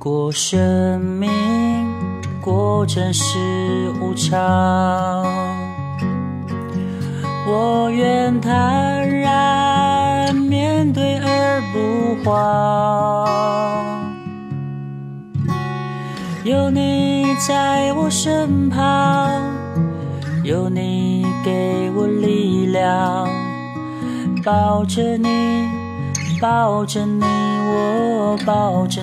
过生命过真是无常，我愿坦然面对而不慌。有你在我身旁，有你给我力量，抱着你，抱着你，我抱着。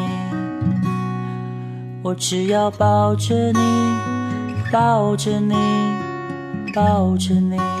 我只要抱着你，抱着你，抱着你。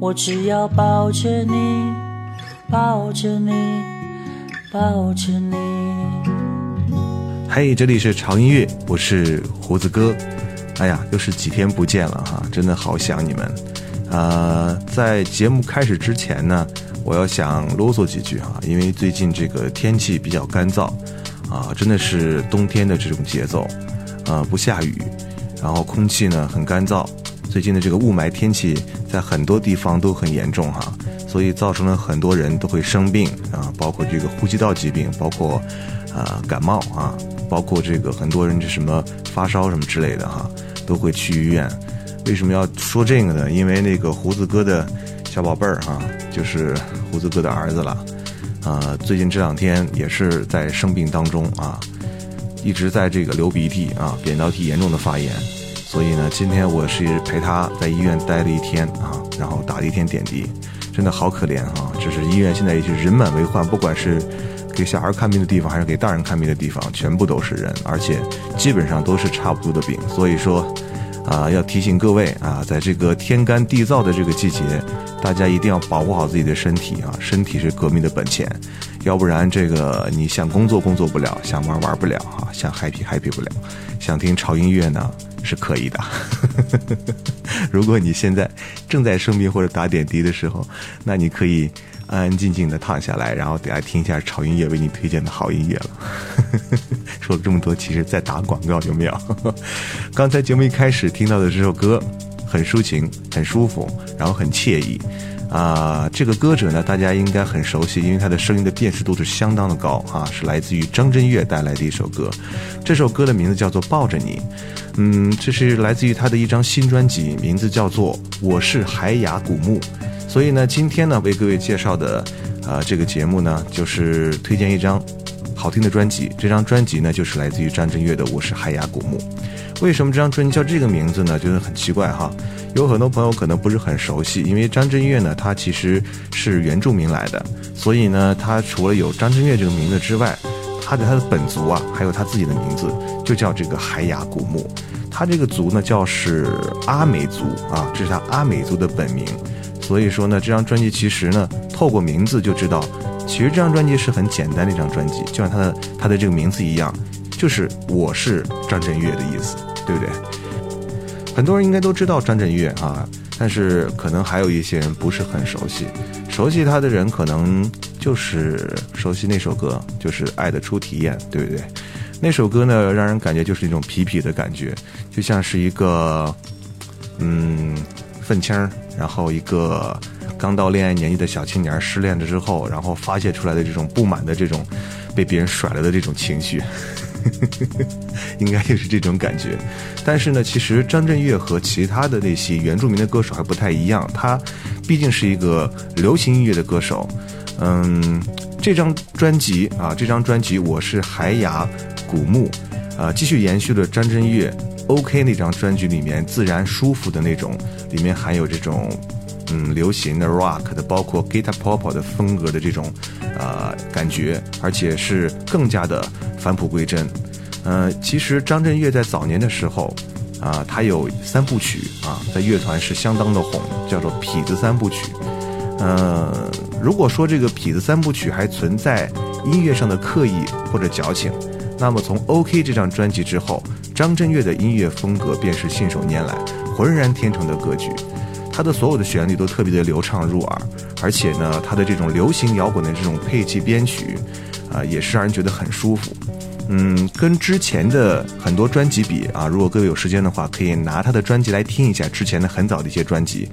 我只要抱着你，抱着你，抱着你。嘿，这里是潮音乐，我是胡子哥。哎呀，又是几天不见了哈，真的好想你们。呃，在节目开始之前呢，我要想啰嗦几句哈，因为最近这个天气比较干燥，啊，真的是冬天的这种节奏，呃，不下雨，然后空气呢很干燥，最近的这个雾霾天气在很多地方都很严重哈，所以造成了很多人都会生病啊，包括这个呼吸道疾病，包括啊感冒啊，包括这个很多人这什么发烧什么之类的哈。都会去医院，为什么要说这个呢？因为那个胡子哥的小宝贝儿哈，就是胡子哥的儿子了，啊，最近这两天也是在生病当中啊，一直在这个流鼻涕啊，扁桃体严重的发炎，所以呢，今天我是陪他在医院待了一天啊，然后打了一天点滴，真的好可怜啊！就是医院现在已经人满为患，不管是。给小孩看病的地方，还是给大人看病的地方，全部都是人，而且基本上都是差不多的病。所以说，啊，要提醒各位啊，在这个天干地燥的这个季节，大家一定要保护好自己的身体啊，身体是革命的本钱，要不然这个你想工作工作不了，想玩玩不了哈，想 happy happy 不了，想听潮音乐呢是可以的。如果你现在正在生病或者打点滴的时候，那你可以。安安静静的躺下来，然后等下听一下潮音乐为你推荐的好音乐了。说了这么多，其实在打广告有没有？刚才节目一开始听到的这首歌，很抒情，很舒服，然后很惬意。啊，这个歌者呢，大家应该很熟悉，因为他的声音的辨识度是相当的高啊，是来自于张震岳带来的一首歌。这首歌的名字叫做《抱着你》，嗯，这是来自于他的一张新专辑，名字叫做《我是海雅古木》。所以呢，今天呢为各位介绍的，呃，这个节目呢就是推荐一张好听的专辑。这张专辑呢就是来自于张震岳的《我是海雅古木》。为什么这张专辑叫这个名字呢？就是很奇怪哈。有很多朋友可能不是很熟悉，因为张震岳呢他其实是原住民来的，所以呢他除了有张震岳这个名字之外，他的他的本族啊还有他自己的名字，就叫这个海雅古墓。他这个族呢叫是阿美族啊，这是他阿美族的本名。所以说呢，这张专辑其实呢，透过名字就知道，其实这张专辑是很简单的一张专辑，就像他的他的这个名字一样，就是我是张震岳的意思，对不对？很多人应该都知道张震岳啊，但是可能还有一些人不是很熟悉。熟悉他的人可能就是熟悉那首歌，就是《爱的初体验》，对不对？那首歌呢，让人感觉就是一种痞痞的感觉，就像是一个嗯愤青儿。然后一个刚到恋爱年纪的小青年失恋了之后，然后发泄出来的这种不满的这种被别人甩了的这种情绪，应该就是这种感觉。但是呢，其实张震岳和其他的那些原住民的歌手还不太一样，他毕竟是一个流行音乐的歌手。嗯，这张专辑啊，这张专辑我是海雅古木，啊，继续延续了张震岳。OK 那张专辑里面自然舒服的那种，里面含有这种嗯流行的 rock 的，包括 guitar pop 的风格的这种呃感觉，而且是更加的返璞归真。呃，其实张震岳在早年的时候啊，他有三部曲啊，在乐团是相当的红，叫做痞子三部曲。呃，如果说这个痞子三部曲还存在音乐上的刻意或者矫情，那么从 OK 这张专辑之后。张震岳的音乐风格便是信手拈来、浑然天成的格局，他的所有的旋律都特别的流畅入耳，而且呢，他的这种流行摇滚的这种配器编曲，啊，也是让人觉得很舒服。嗯，跟之前的很多专辑比啊，如果各位有时间的话，可以拿他的专辑来听一下之前的很早的一些专辑，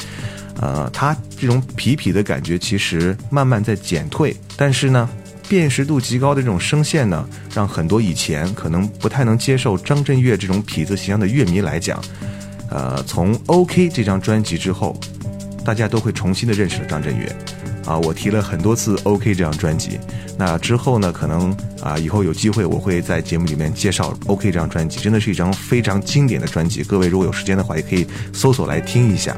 呃，他这种痞痞的感觉其实慢慢在减退，但是呢。辨识度极高的这种声线呢，让很多以前可能不太能接受张震岳这种痞子形象的乐迷来讲，呃，从 OK 这张专辑之后，大家都会重新的认识了张震岳。啊，我提了很多次 OK 这张专辑，那之后呢，可能啊，以后有机会我会在节目里面介绍 OK 这张专辑，真的是一张非常经典的专辑。各位如果有时间的话，也可以搜索来听一下。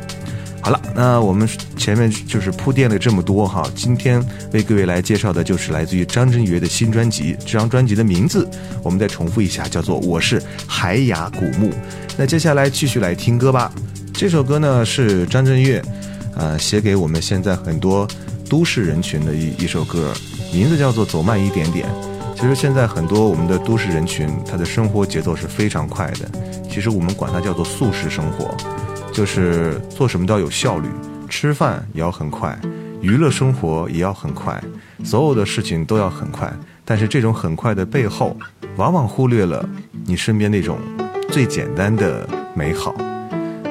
好了，那我们前面就是铺垫了这么多哈，今天为各位来介绍的就是来自于张震岳的新专辑。这张专辑的名字我们再重复一下，叫做《我是海雅古木》。那接下来继续来听歌吧。这首歌呢是张震岳，呃，写给我们现在很多都市人群的一一首歌，名字叫做《走慢一点点》。其实现在很多我们的都市人群，他的生活节奏是非常快的。其实我们管它叫做速食生活，就是做什么都要有效率，吃饭也要很快，娱乐生活也要很快，所有的事情都要很快。但是这种很快的背后，往往忽略了你身边那种最简单的美好。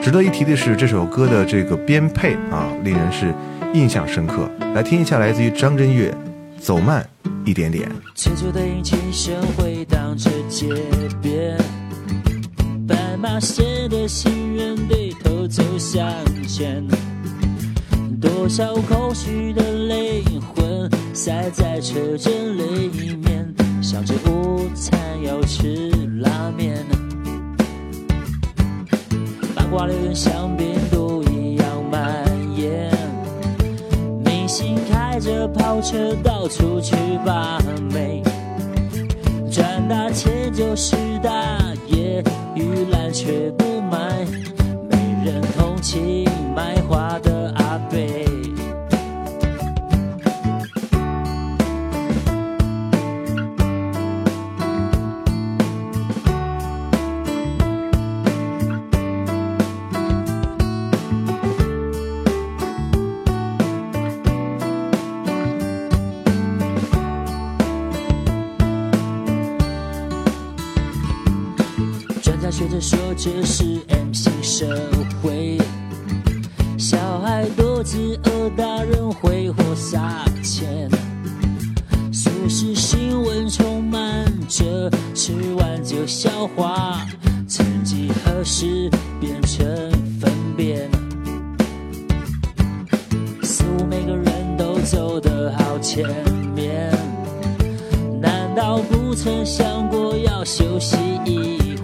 值得一提的是，这首歌的这个编配啊，令人是印象深刻。来听一下，来自于张震岳，《走慢》。一点点。车走的引擎声回荡着街边，斑马线的行人低头走向前，多少空虚的灵魂塞在车阵里面，想着午餐要吃拉面，八卦流言像病毒一样蔓延。明星开着跑车到处去把妹，赚大钱就是大玉兰却不买，没人同情卖花的阿贝。学着说这是 M 型社会，小孩肚子饿，大人挥霍撒钱，俗世新闻充满着吃完就消化，曾几何时变成粪便，似乎每个人都走得好前面，难道不曾想过要休息一？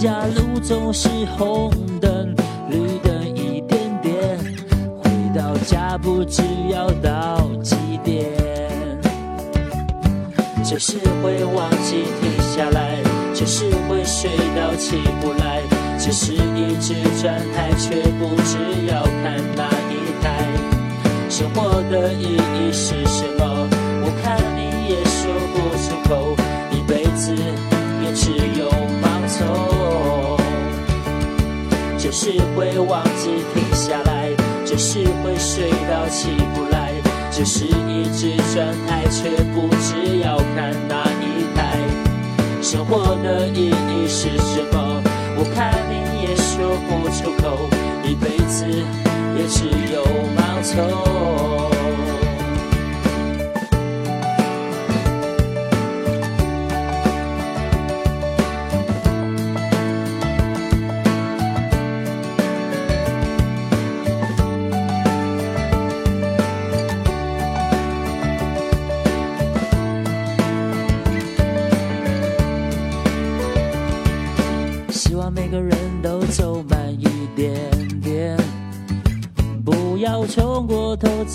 家路总是红灯绿灯一点点，回到家不知要到几点。就是会忘记停下来，就是会睡到起不来，就是一直转台却不知要看哪一台。生活的意义是什么？我看你也说不出口，一辈子也只有就是会忘记停下来，就是会睡到起不来，就是一直转台却不知要看哪一台。生活的意义是什么？我看你也说不出口，一辈子也只有盲从。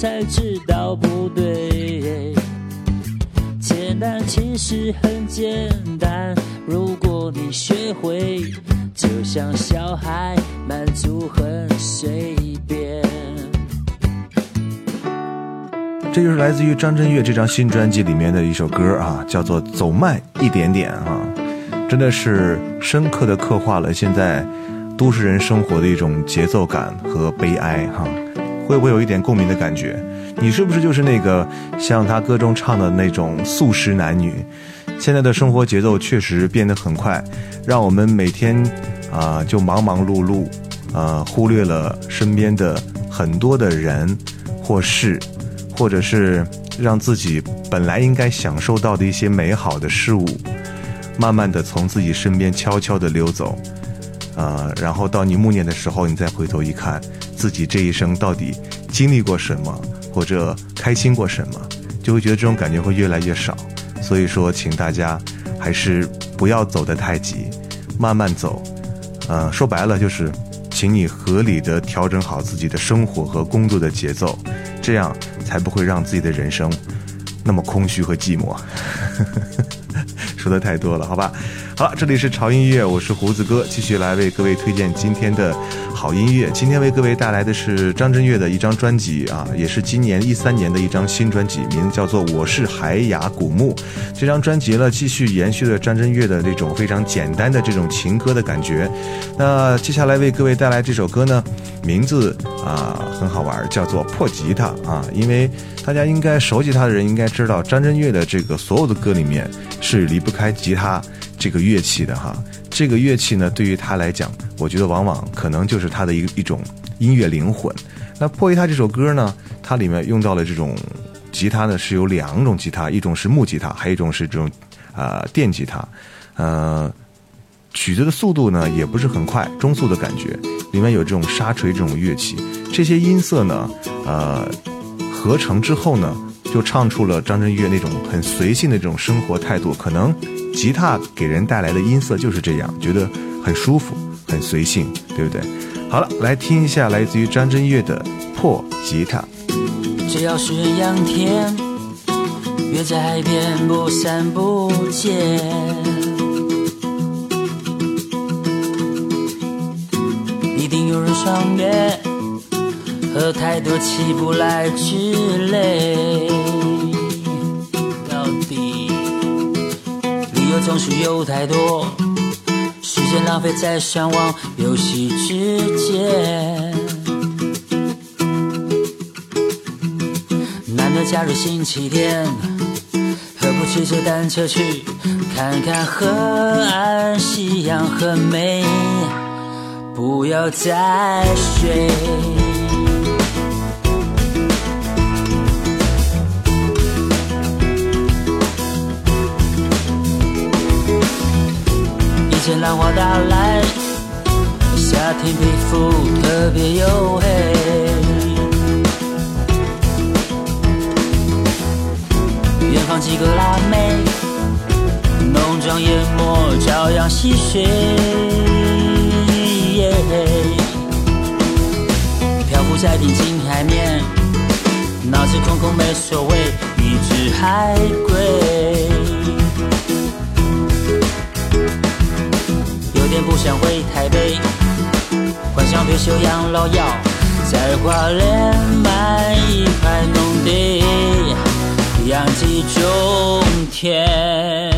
才知道不对。简单其实很简单，如果你学会，就像小孩，满足很随便。这就是来自于张震岳这张新专辑里面的一首歌啊，叫做《走慢一点点》啊，真的是深刻的刻画了现在都市人生活的一种节奏感和悲哀哈。会不会有一点共鸣的感觉？你是不是就是那个像他歌中唱的那种素食男女？现在的生活节奏确实变得很快，让我们每天啊就忙忙碌碌，呃，忽略了身边的很多的人或事，或者是让自己本来应该享受到的一些美好的事物，慢慢的从自己身边悄悄的溜走，啊，然后到你暮年的时候，你再回头一看。自己这一生到底经历过什么，或者开心过什么，就会觉得这种感觉会越来越少。所以说，请大家还是不要走得太急，慢慢走。呃，说白了就是，请你合理的调整好自己的生活和工作的节奏，这样才不会让自己的人生那么空虚和寂寞。说的太多了，好吧？好了，这里是潮音乐，我是胡子哥，继续来为各位推荐今天的。好音乐。今天为各位带来的是张震岳的一张专辑啊，也是今年一三年的一张新专辑，名字叫做《我是海雅古墓》。这张专辑呢，继续延续了张震岳的这种非常简单的这种情歌的感觉。那接下来为各位带来这首歌呢，名字啊很好玩，叫做《破吉他》啊，因为大家应该熟悉他的人应该知道，张震岳的这个所有的歌里面是离不开吉他这个乐器的哈。这个乐器呢，对于他来讲，我觉得往往可能就是他的一一种音乐灵魂。那破吉他这首歌呢，它里面用到了这种吉他呢，是有两种吉他，一种是木吉他，还有一种是这种啊电吉他。呃，曲子的速度呢也不是很快，中速的感觉。里面有这种沙锤这种乐器，这些音色呢，呃，合成之后呢，就唱出了张震岳那种很随性的这种生活态度。可能。吉他给人带来的音色就是这样，觉得很舒服，很随性，对不对？好了，来听一下来自于张震岳的《破吉他》。只要是阳天，约在海边不散不见，一定有人赏月，喝太多起不来之类。总是有太多时间浪费在上网游戏之间。难得假日星期天，何不骑着单车去看看河岸，夕阳很美，不要再睡。打来，夏天皮肤特别黝黑。远方几个辣妹，浓妆艳抹朝阳戏水。漂浮在平静海面，脑子空空没所谓，一只海龟。不想回台北，幻想退休养老药，在花莲买一块农地，养鸡种田。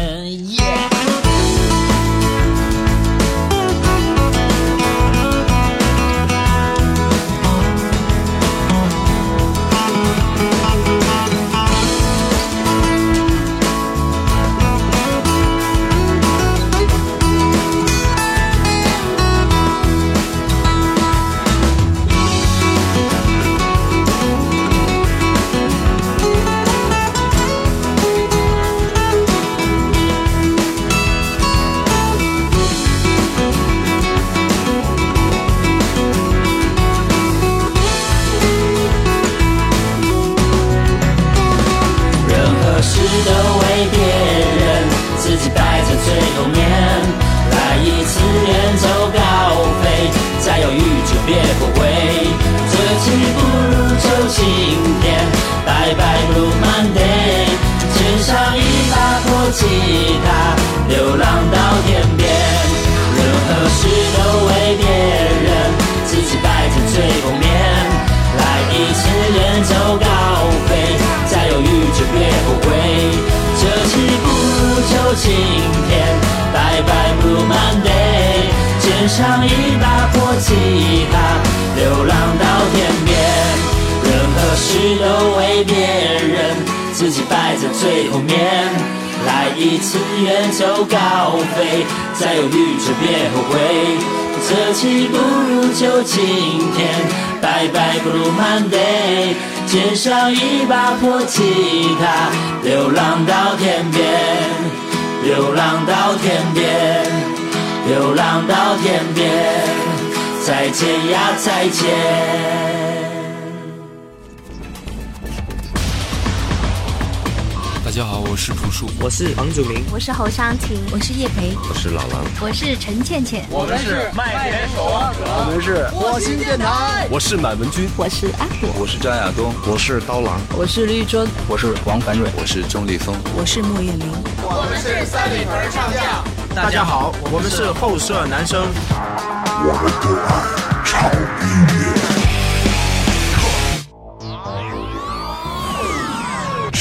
像一把破吉他，流浪到天边，流浪到天边，流浪到天边，再见呀，再见。家好，我是朴树，我是黄祖明，我是侯湘婷，我是叶培，我是老狼，我是陈倩倩，我们是麦田守望者，我们是火星电台，我是满文军，我是阿虎，我是张亚东，我是刀郎，我是绿洲，我是王凡瑞，我是钟立峰，我是莫艳玲，我们是三里屯唱将。大家好，我们是后舍男生。我们的爱。超音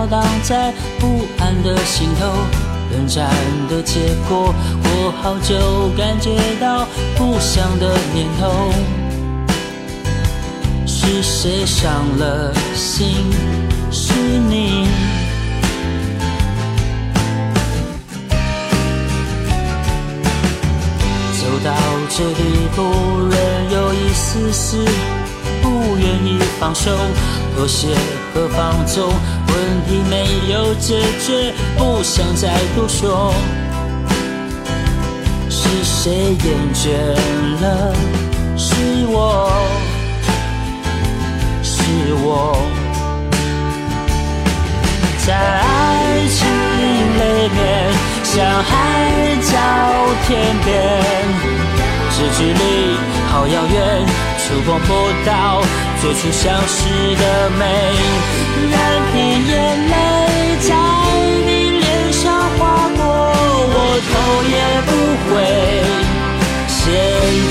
飘荡在不安的心头，冷战的结果，我好久感觉到不祥的念头。是谁伤了心？是你。走到这地步，仍有一丝丝不愿意放手。妥协和放纵，问题没有解决，不想再多说。是谁厌倦了？是我，是我，在爱情里面，像海角天边，这距离好遥远，触碰不到。最初相识的美，任凭眼泪在你脸上划过，我头也不回。先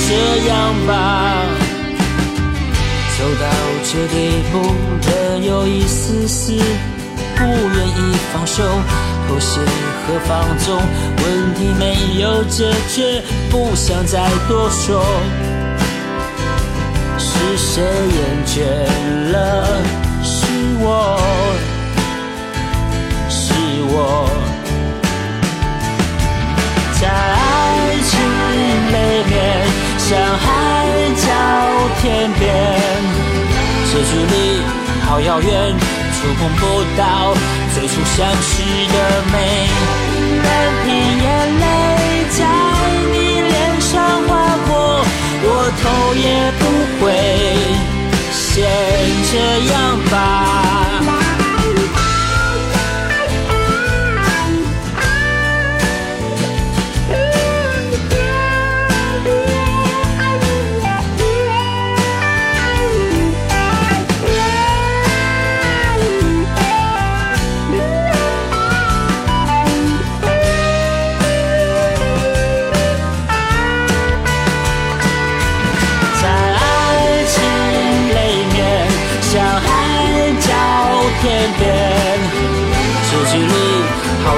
这样吧，走到这地步，仍有一丝丝不愿意放手，妥协和放纵，问题没有解决，不想再多说。是谁厌倦了？是我，我，在爱情里面，像海角天边，这距离好遥远，触碰不到最初相识的美，任凭眼泪在你脸上划过。我头也不回，先这样吧。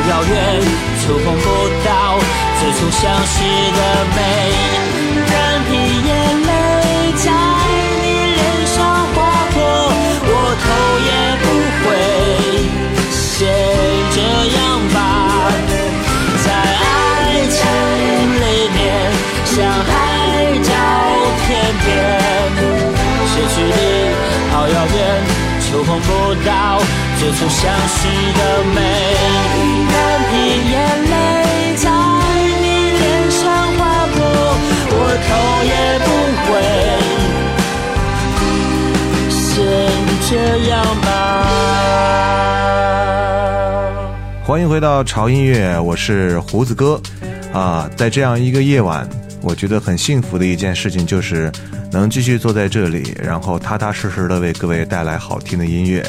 遥远，触碰不到最初相识的美，任凭眼泪在你脸上划过，我头也不回，先这样吧。在爱情里面，像海角天边，失去你好遥远，触碰不到。最初相识的美，任凭眼泪在你脸上划过，我头也不回，先这样吧。欢迎回到潮音乐，我是胡子哥啊，在这样一个夜晚，我觉得很幸福的一件事情就是能继续坐在这里，然后踏踏实实的为各位带来好听的音乐。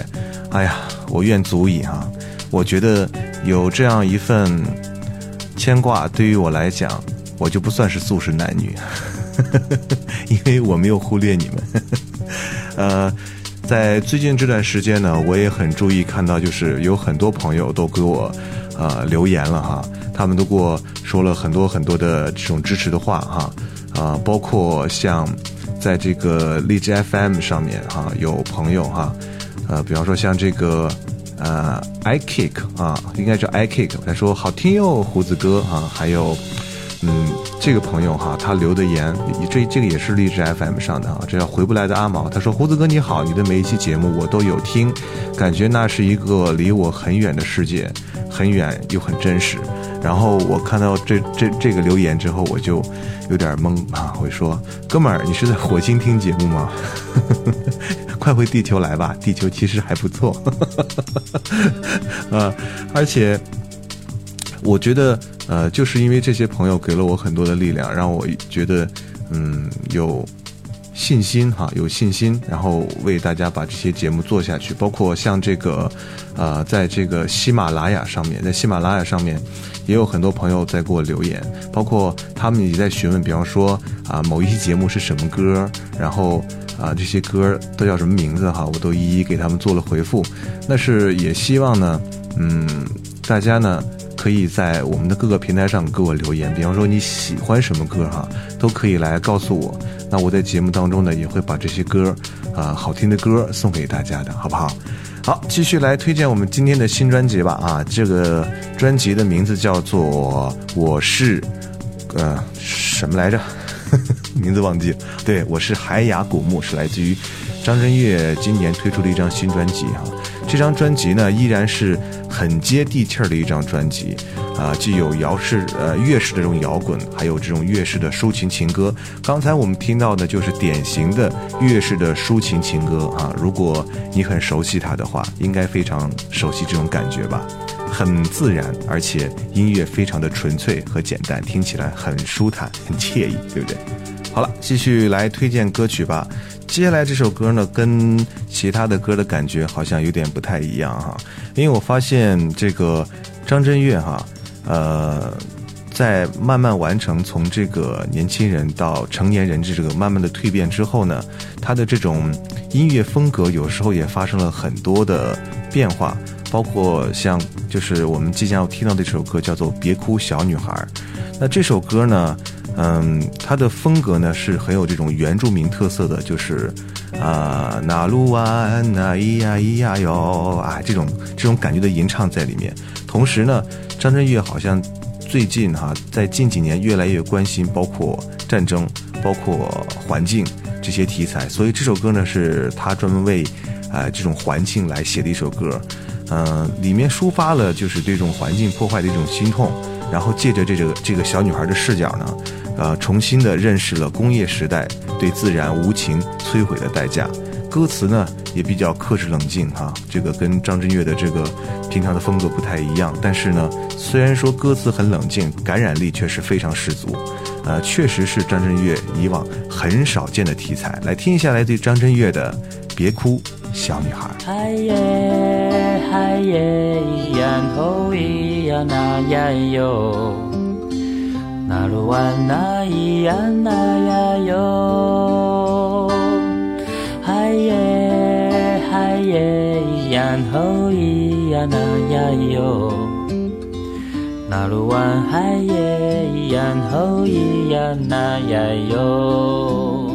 哎呀。我愿足矣哈，我觉得有这样一份牵挂，对于我来讲，我就不算是素食男女，因为我没有忽略你们。呃，在最近这段时间呢，我也很注意看到，就是有很多朋友都给我呃留言了哈，他们都给我说了很多很多的这种支持的话哈，啊，包括像在这个荔枝 FM 上面哈，有朋友哈。呃，比方说像这个，呃，i kick 啊，应该叫 i kick，他说好听哟，胡子哥啊，还有嗯，这个朋友哈，他留的言，这这个也是励志 FM 上的啊，这叫回不来的阿毛，他说胡子哥你好，你的每一期节目我都有听，感觉那是一个离我很远的世界，很远又很真实。然后我看到这这这个留言之后，我就有点懵啊，我说哥们儿，你是在火星听节目吗？快回地球来吧，地球其实还不错，啊，而且我觉得，呃，就是因为这些朋友给了我很多的力量，让我觉得，嗯，有信心哈，有信心，然后为大家把这些节目做下去。包括像这个，呃，在这个喜马拉雅上面，在喜马拉雅上面，也有很多朋友在给我留言，包括他们也在询问，比方说啊，某一期节目是什么歌，然后。啊，这些歌都叫什么名字哈？我都一一给他们做了回复。那是也希望呢，嗯，大家呢可以在我们的各个平台上给我留言，比方说你喜欢什么歌哈，都可以来告诉我。那我在节目当中呢也会把这些歌啊好听的歌送给大家的，好不好？好，继续来推荐我们今天的新专辑吧。啊，这个专辑的名字叫做《我是》，呃，什么来着？名字忘记了，对我是海雅古墓，是来自于张震岳今年推出的一张新专辑哈。这张专辑呢依然是很接地气儿的一张专辑啊，既有摇式呃粤式的这种摇滚，还有这种粤式的抒情情歌。刚才我们听到的就是典型的粤式的抒情情歌啊。如果你很熟悉它的话，应该非常熟悉这种感觉吧。很自然，而且音乐非常的纯粹和简单，听起来很舒坦、很惬意，对不对？好了，继续来推荐歌曲吧。接下来这首歌呢，跟其他的歌的感觉好像有点不太一样哈，因为我发现这个张震岳哈，呃，在慢慢完成从这个年轻人到成年人这个慢慢的蜕变之后呢，他的这种音乐风格有时候也发生了很多的变化。包括像就是我们即将要听到的这首歌叫做《别哭小女孩》，那这首歌呢，嗯，它的风格呢是很有这种原住民特色的，就是啊，那鲁哇那咿呀咿呀哟啊这种这种感觉的吟唱在里面。同时呢，张震岳好像最近哈在近几年越来越关心包括战争、包括环境这些题材，所以这首歌呢是他专门为啊这种环境来写的一首歌。嗯，里面抒发了就是对这种环境破坏的一种心痛，然后借着这个这个小女孩的视角呢，呃，重新的认识了工业时代对自然无情摧毁的代价。歌词呢也比较克制冷静哈，这个跟张震岳的这个平常的风格不太一样。但是呢，虽然说歌词很冷静，感染力却是非常十足，呃，确实是张震岳以往很少见的题材。来听一下来自张震岳的《别哭小女孩》。嗨耶咿呀吼咿呀那呀哟，那鲁哇那咿呀那呀哟。嗨耶嗨耶咿呀吼咿呀那呀哟，那鲁哇嗨耶咿呀吼咿呀那呀哟，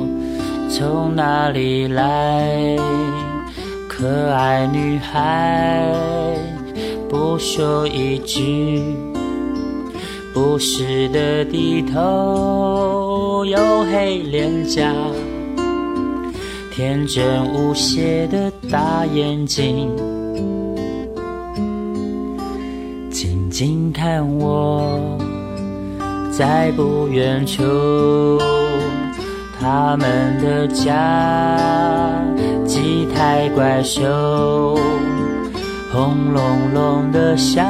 从哪里来？可爱女孩，不说一句，不时的低头，黝黑脸颊，天真无邪的大眼睛，静静看我，在不远处，他们的家。几台怪兽，轰隆隆的响，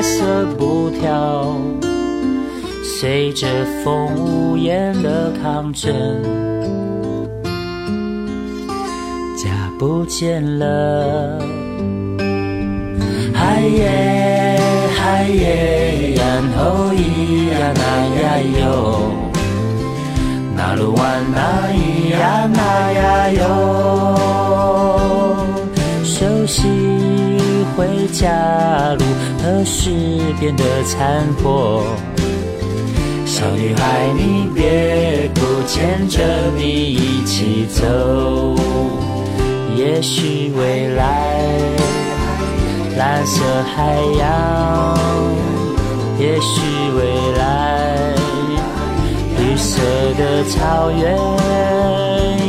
白色布条，随着风无言的抗争。家不见了，嗨耶嗨耶，然后咿呀那呀哟。那鲁哇那咿呀那呀哟，熟悉回家路，何时变得残破？小女孩，你别哭，牵着你一起走。也许未来蓝色海洋。也许未来，绿色的草原，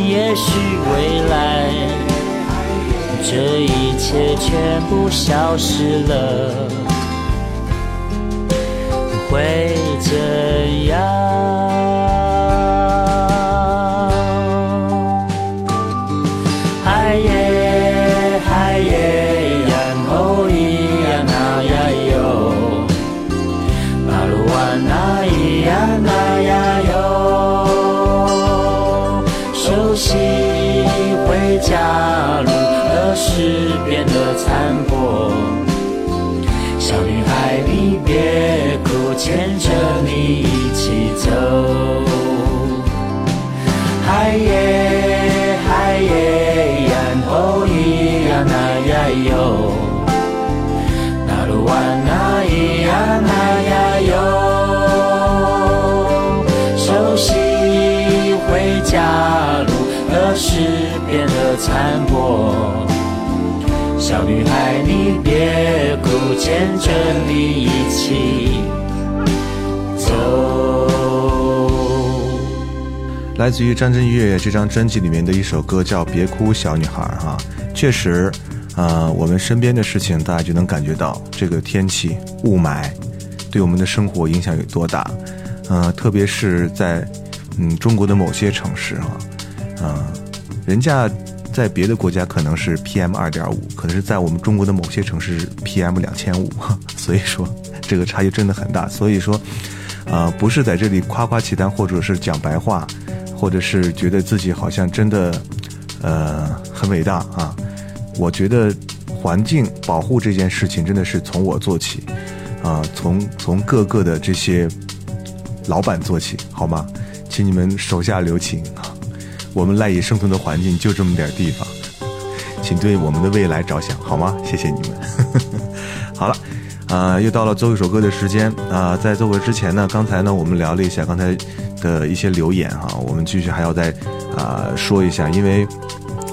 也许未来，这一切全部消失了，会怎样？小女孩，你别哭，牵着你一起走。来自于张震岳这张专辑里面的一首歌叫《别哭，小女孩》哈，确实，呃，我们身边的事情，大家就能感觉到这个天气雾霾对我们的生活影响有多大，呃，特别是在嗯中国的某些城市哈，嗯，人家。在别的国家可能是 PM 二点五，可能是在我们中国的某些城市 PM 两千五，所以说这个差异真的很大。所以说，呃，不是在这里夸夸其谈，或者是讲白话，或者是觉得自己好像真的呃很伟大啊。我觉得环境保护这件事情真的是从我做起啊，从从各个的这些老板做起，好吗？请你们手下留情啊。我们赖以生存的环境就这么点地方，请对我们的未来着想好吗？谢谢你们。好了，啊，又到了奏一首歌的时间啊。在奏歌之前呢，刚才呢我们聊了一下刚才的一些留言哈，我们继续还要再啊说一下，因为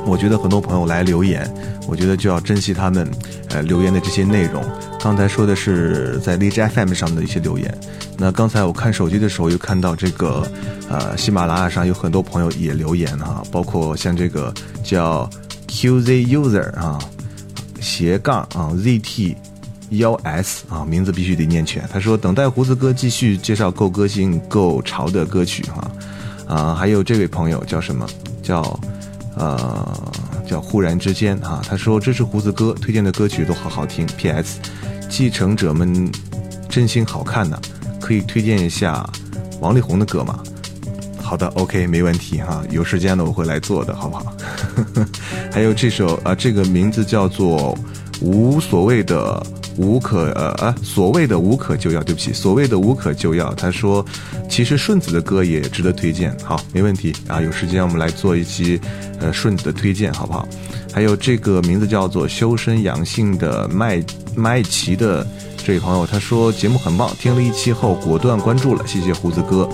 我觉得很多朋友来留言，我觉得就要珍惜他们呃留言的这些内容。刚才说的是在荔枝 FM 上面的一些留言。那刚才我看手机的时候，又看到这个，呃，喜马拉雅上有很多朋友也留言哈，包括像这个叫 QZ User 啊，斜杠啊 ZT 幺 S 啊，名字必须得念全。他说等待胡子哥继续介绍够个性、够潮的歌曲哈，啊，还有这位朋友叫什么？叫呃叫忽然之间啊，他说这是胡子哥推荐的歌曲都好好听。PS，继承者们真心好看呢。可以推荐一下王力宏的歌吗？好的，OK，没问题哈。有时间了我会来做的，好不好？还有这首啊，这个名字叫做《无所谓的无可呃啊所谓的无可救药》，对不起，所谓的无可救药。他说，其实顺子的歌也值得推荐。好，没问题啊。有时间我们来做一期呃顺子的推荐，好不好？还有这个名字叫做修身养性的麦麦琪的。这位朋友他说节目很棒，听了一期后果断关注了，谢谢胡子哥，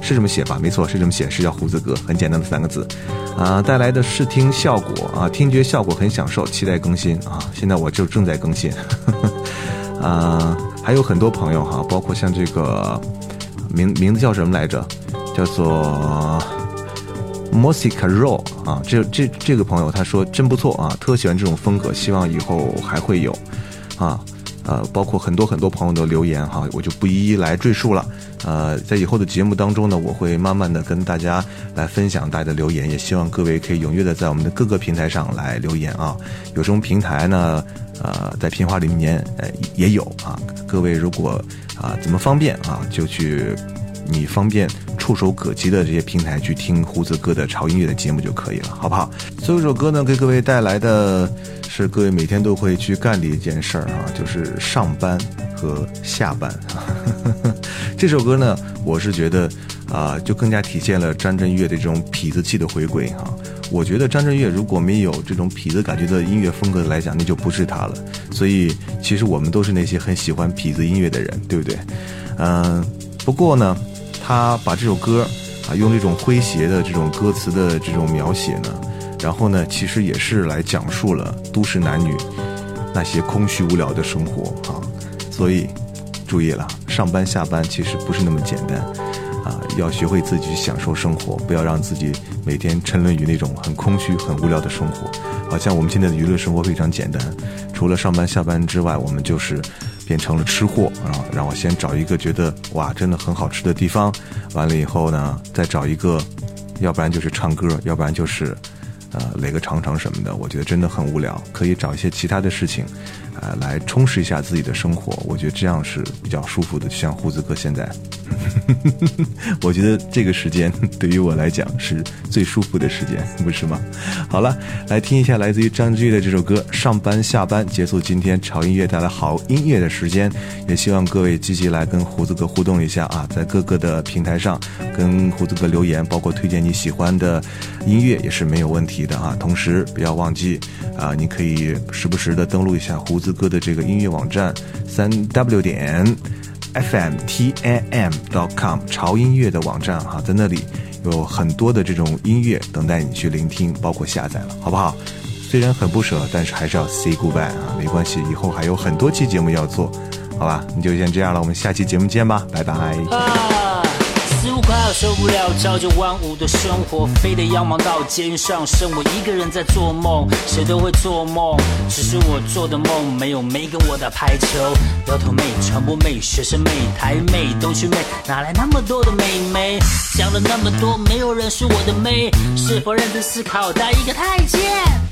是这么写吧？没错，是这么写，是叫胡子哥，很简单的三个字，啊，带来的视听效果啊，听觉效果很享受，期待更新啊，现在我就正在更新，啊，还有很多朋友哈，包括像这个名名字叫什么来着？叫做 Musica Raw 啊，这这这个朋友他说真不错啊，特喜欢这种风格，希望以后还会有，啊。呃，包括很多很多朋友的留言哈，我就不一一来赘述了。呃，在以后的节目当中呢，我会慢慢的跟大家来分享大家的留言，也希望各位可以踊跃的在我们的各个平台上来留言啊。有什么平台呢？呃，在平话里面呃也有啊。各位如果啊怎么方便啊，就去你方便触手可及的这些平台去听胡子哥的潮音乐的节目就可以了，好不好？最后一首歌呢，给各位带来的。是各位每天都会去干的一件事儿啊，就是上班和下班。这首歌呢，我是觉得啊，就更加体现了张震岳的这种痞子气的回归哈。我觉得张震岳如果没有这种痞子感觉的音乐风格来讲，那就不是他了。所以，其实我们都是那些很喜欢痞子音乐的人，对不对？嗯，不过呢，他把这首歌啊，用这种诙谐的这种歌词的这种描写呢。然后呢，其实也是来讲述了都市男女那些空虚无聊的生活啊，所以注意了，上班下班其实不是那么简单，啊，要学会自己去享受生活，不要让自己每天沉沦于那种很空虚、很无聊的生活。好像我们现在的娱乐生活非常简单，除了上班下班之外，我们就是变成了吃货啊。让我先找一个觉得哇，真的很好吃的地方，完了以后呢，再找一个，要不然就是唱歌，要不然就是。呃，垒个长城什么的，我觉得真的很无聊，可以找一些其他的事情，呃，来充实一下自己的生活。我觉得这样是比较舒服的，就像胡子哥现在。我觉得这个时间对于我来讲是最舒服的时间，不是吗？好了，来听一下来自于张志玉的这首歌《上班下班》，结束今天潮音乐带来好音乐的时间。也希望各位积极来跟胡子哥互动一下啊，在各个的平台上跟胡子哥留言，包括推荐你喜欢的音乐也是没有问题的啊。同时不要忘记啊，你可以时不时的登录一下胡子哥的这个音乐网站，三 w 点。fmtam.com 潮音乐的网站哈，在那里有很多的这种音乐等待你去聆听，包括下载了，好不好？虽然很不舍，但是还是要 say goodbye 啊，没关系，以后还有很多期节目要做，好吧？你就先这样了，我们下期节目见吧，拜拜。似乎快要受不了朝九晚五的生活，非得要忙到肩上，剩我一个人在做梦。谁都会做梦，只是我做的梦没有妹跟我打排球。摇头妹、传播妹、学生妹、台妹、东区妹，哪来那么多的妹妹？讲了那么多，没有人是我的妹。是否认真思考，搭一个台阶？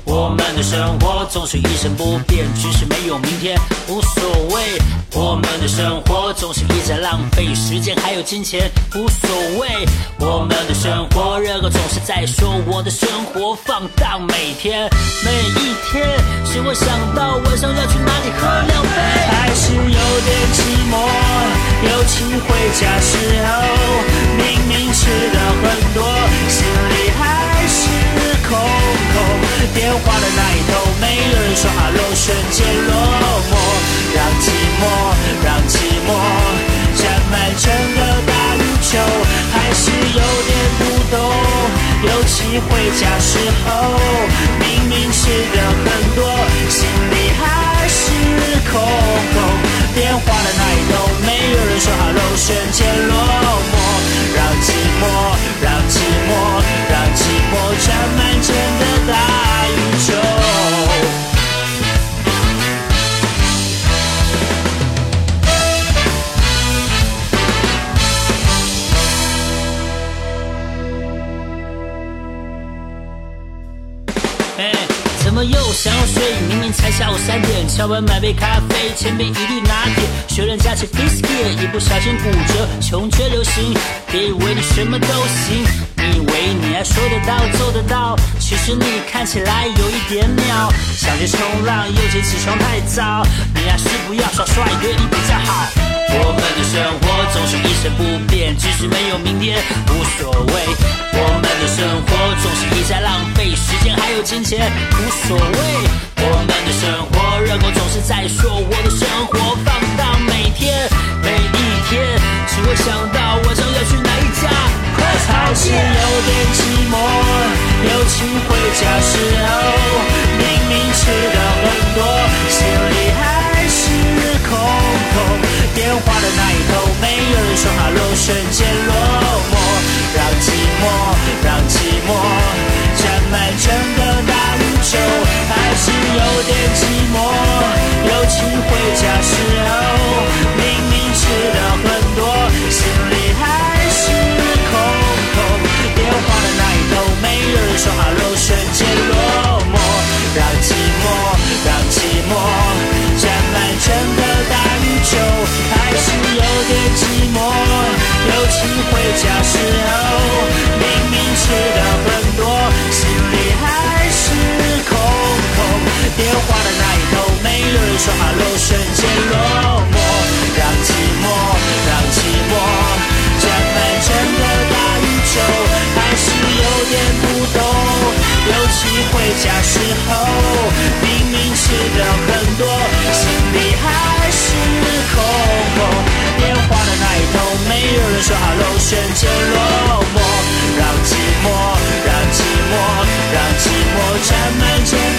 我们的生活总是一成不变，只是没有明天，无所谓。我们的生活总是一直浪费时间，还有金钱，无所谓。我们的生活，人儿总是在说我的生活放荡，每天每一天，是我想到晚上要去哪里喝两杯，还是有点寂寞。尤其回家时候，明明吃的很多，心里还是空空。电话的那一头，没有人说哈喽瞬间落寞，让寂寞，让寂寞占满整个大球，还是有点不懂。尤其回家时候，明明吃的很多，心里还是空空。电话的那一头，没有人说 hello，瞬间落寞，让寂寞，让寂寞，让寂寞占满下午三点，敲门买杯咖啡，前面一律拿铁，学人家起 biscuit，一不小心骨折，穷追流行，别以为你什么都行，你以为你还说得到做得到，其实你看起来有一点鸟，想去冲浪又嫌起床太早，你还是不要耍帅，对你比较好。我们的生活总是一成不变，即使没有明天，无所谓。我们的生活总是一再浪费时间，还有金钱，无所谓。我们的生活，人们总是在说我的生活放荡，每天每一天，只会想到晚上要去哪一家。还是有点寂寞，尤其回家时候，回家时候，明明吃了很多，心里还是空空。电话的那一头没有人说 hello，选择落寞，让寂寞，让寂寞，让寂寞占满整。